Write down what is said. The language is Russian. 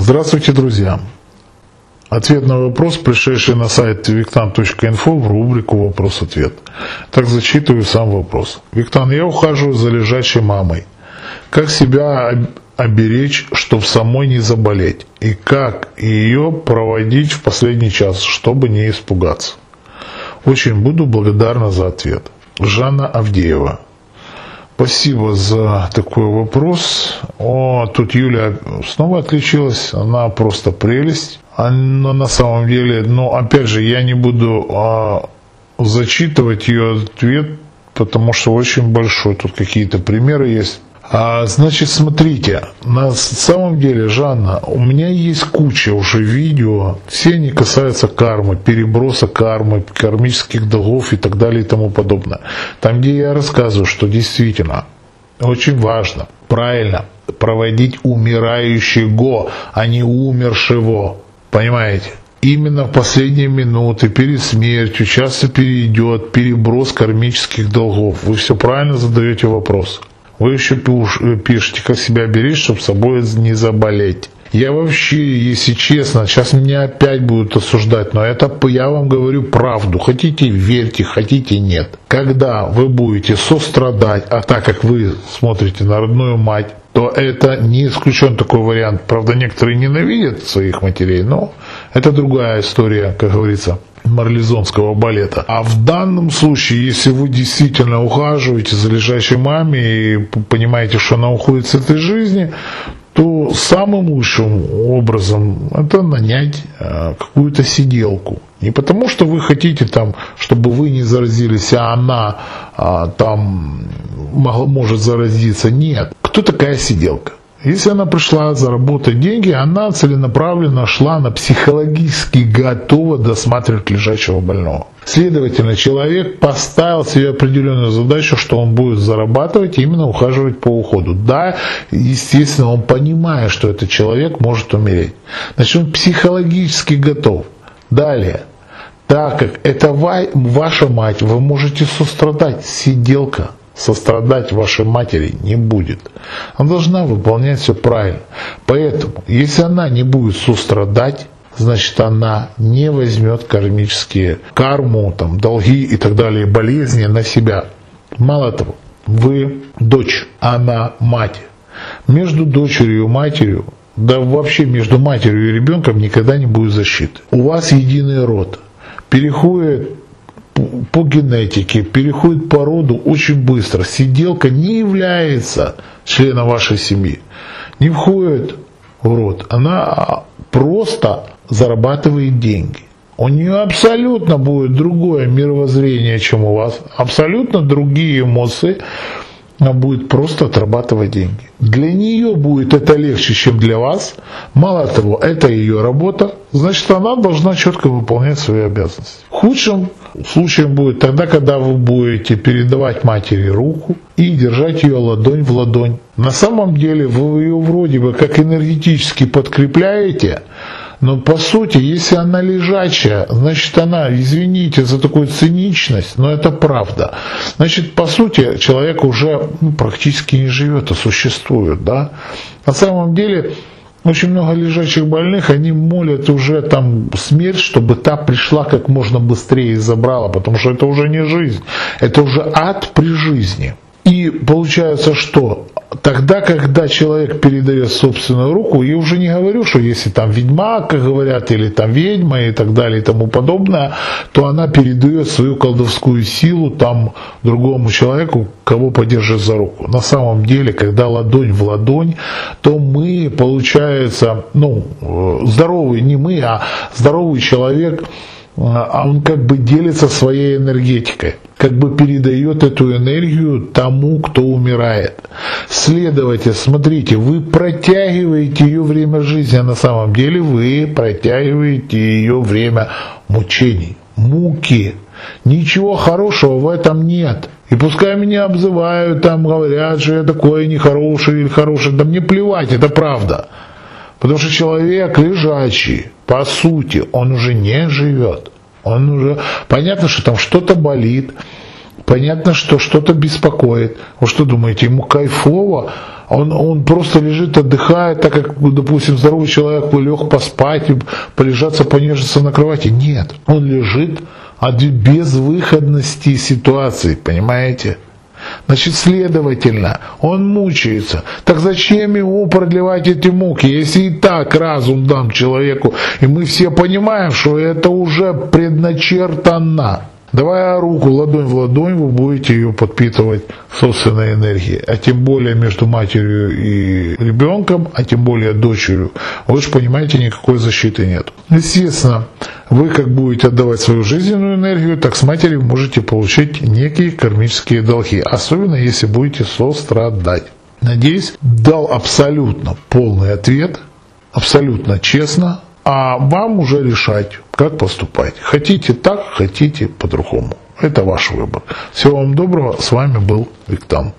Здравствуйте, друзья! Ответ на вопрос, пришедший на сайт виктан.инфо в рубрику «Вопрос-ответ». Так зачитываю сам вопрос. Виктан, я ухаживаю за лежачей мамой. Как себя оберечь, чтобы самой не заболеть? И как ее проводить в последний час, чтобы не испугаться? Очень буду благодарна за ответ. Жанна Авдеева. Спасибо за такой вопрос. О, тут Юля снова отличилась. Она просто прелесть. Она на самом деле, но опять же, я не буду а, зачитывать ее ответ, потому что очень большой. Тут какие-то примеры есть. А, значит, смотрите, на самом деле, Жанна, у меня есть куча уже видео, все они касаются кармы, переброса кармы, кармических долгов и так далее и тому подобное. Там, где я рассказываю, что действительно очень важно, правильно, проводить умирающего, а не умершего. Понимаете? Именно в последние минуты перед смертью часто перейдет переброс кармических долгов. Вы все правильно задаете вопрос. Вы еще пишете, как себя беречь, чтобы собой не заболеть. Я вообще, если честно, сейчас меня опять будут осуждать, но это я вам говорю правду. Хотите верьте, хотите нет. Когда вы будете сострадать, а так как вы смотрите на родную мать, то это не исключен такой вариант. Правда, некоторые ненавидят своих матерей, но это другая история, как говорится марлезонского балета. А в данном случае, если вы действительно ухаживаете за лежащей маме и понимаете, что она уходит с этой жизни, то самым лучшим образом это нанять э, какую-то сиделку. Не потому, что вы хотите там, чтобы вы не заразились, а она а, там может заразиться. Нет. Кто такая сиделка? Если она пришла заработать деньги, она целенаправленно шла на психологически готова досматривать лежачего больного. Следовательно, человек поставил себе определенную задачу, что он будет зарабатывать именно ухаживать по уходу. Да, естественно, он понимает, что этот человек может умереть. Значит, он психологически готов. Далее. Так как это ваша мать, вы можете сострадать, сиделка сострадать вашей матери не будет. Она должна выполнять все правильно. Поэтому, если она не будет сострадать, значит она не возьмет кармические карму, там, долги и так далее, болезни на себя. Мало того, вы дочь, она мать. Между дочерью и матерью, да вообще между матерью и ребенком никогда не будет защиты. У вас единый род. Переходит по генетике, переходит по роду очень быстро. Сиделка не является членом вашей семьи, не входит в род. Она просто зарабатывает деньги. У нее абсолютно будет другое мировоззрение, чем у вас, абсолютно другие эмоции, она будет просто отрабатывать деньги. Для нее будет это легче, чем для вас. Мало того, это ее работа, значит она должна четко выполнять свои обязанности. Худшим случаем будет тогда, когда вы будете передавать матери руку и держать ее ладонь в ладонь. На самом деле вы ее вроде бы как энергетически подкрепляете, но по сути, если она лежачая, значит она, извините за такую циничность, но это правда. Значит, по сути, человек уже ну, практически не живет, а существует. Да? На самом деле, очень много лежачих больных, они молят уже там смерть, чтобы та пришла как можно быстрее и забрала, потому что это уже не жизнь, это уже ад при жизни. И получается, что тогда, когда человек передает собственную руку, я уже не говорю, что если там ведьмак, как говорят, или там ведьма и так далее и тому подобное, то она передает свою колдовскую силу там другому человеку, кого поддержит за руку. На самом деле, когда ладонь в ладонь, то мы, получается, ну, здоровый, не мы, а здоровый человек – а он как бы делится своей энергетикой, как бы передает эту энергию тому, кто умирает. Следовательно, смотрите, вы протягиваете ее время жизни, а на самом деле вы протягиваете ее время мучений, муки. Ничего хорошего в этом нет. И пускай меня обзывают, там говорят, что я такой нехороший или хороший, да мне плевать, это правда. Потому что человек лежачий, по сути, он уже не живет. Он уже... Понятно, что там что-то болит, понятно, что что-то беспокоит. Вы что думаете, ему кайфово Он, он просто лежит, отдыхает, так как, допустим, здоровый человек лег поспать, полежаться, понежиться на кровати. Нет, он лежит от безвыходности ситуации, понимаете? Значит, следовательно, он мучается. Так зачем ему продлевать эти муки, если и так разум дан человеку, и мы все понимаем, что это уже предначертано. Давая руку ладонь в ладонь, вы будете ее подпитывать собственной энергией. А тем более между матерью и ребенком, а тем более дочерью, вы же понимаете, никакой защиты нет. Естественно, вы как будете отдавать свою жизненную энергию, так с матерью можете получить некие кармические долги. Особенно если будете сострадать. Надеюсь, дал абсолютно полный ответ, абсолютно честно, а вам уже решать, как поступать. Хотите так, хотите по-другому. Это ваш выбор. Всего вам доброго. С вами был Виктан.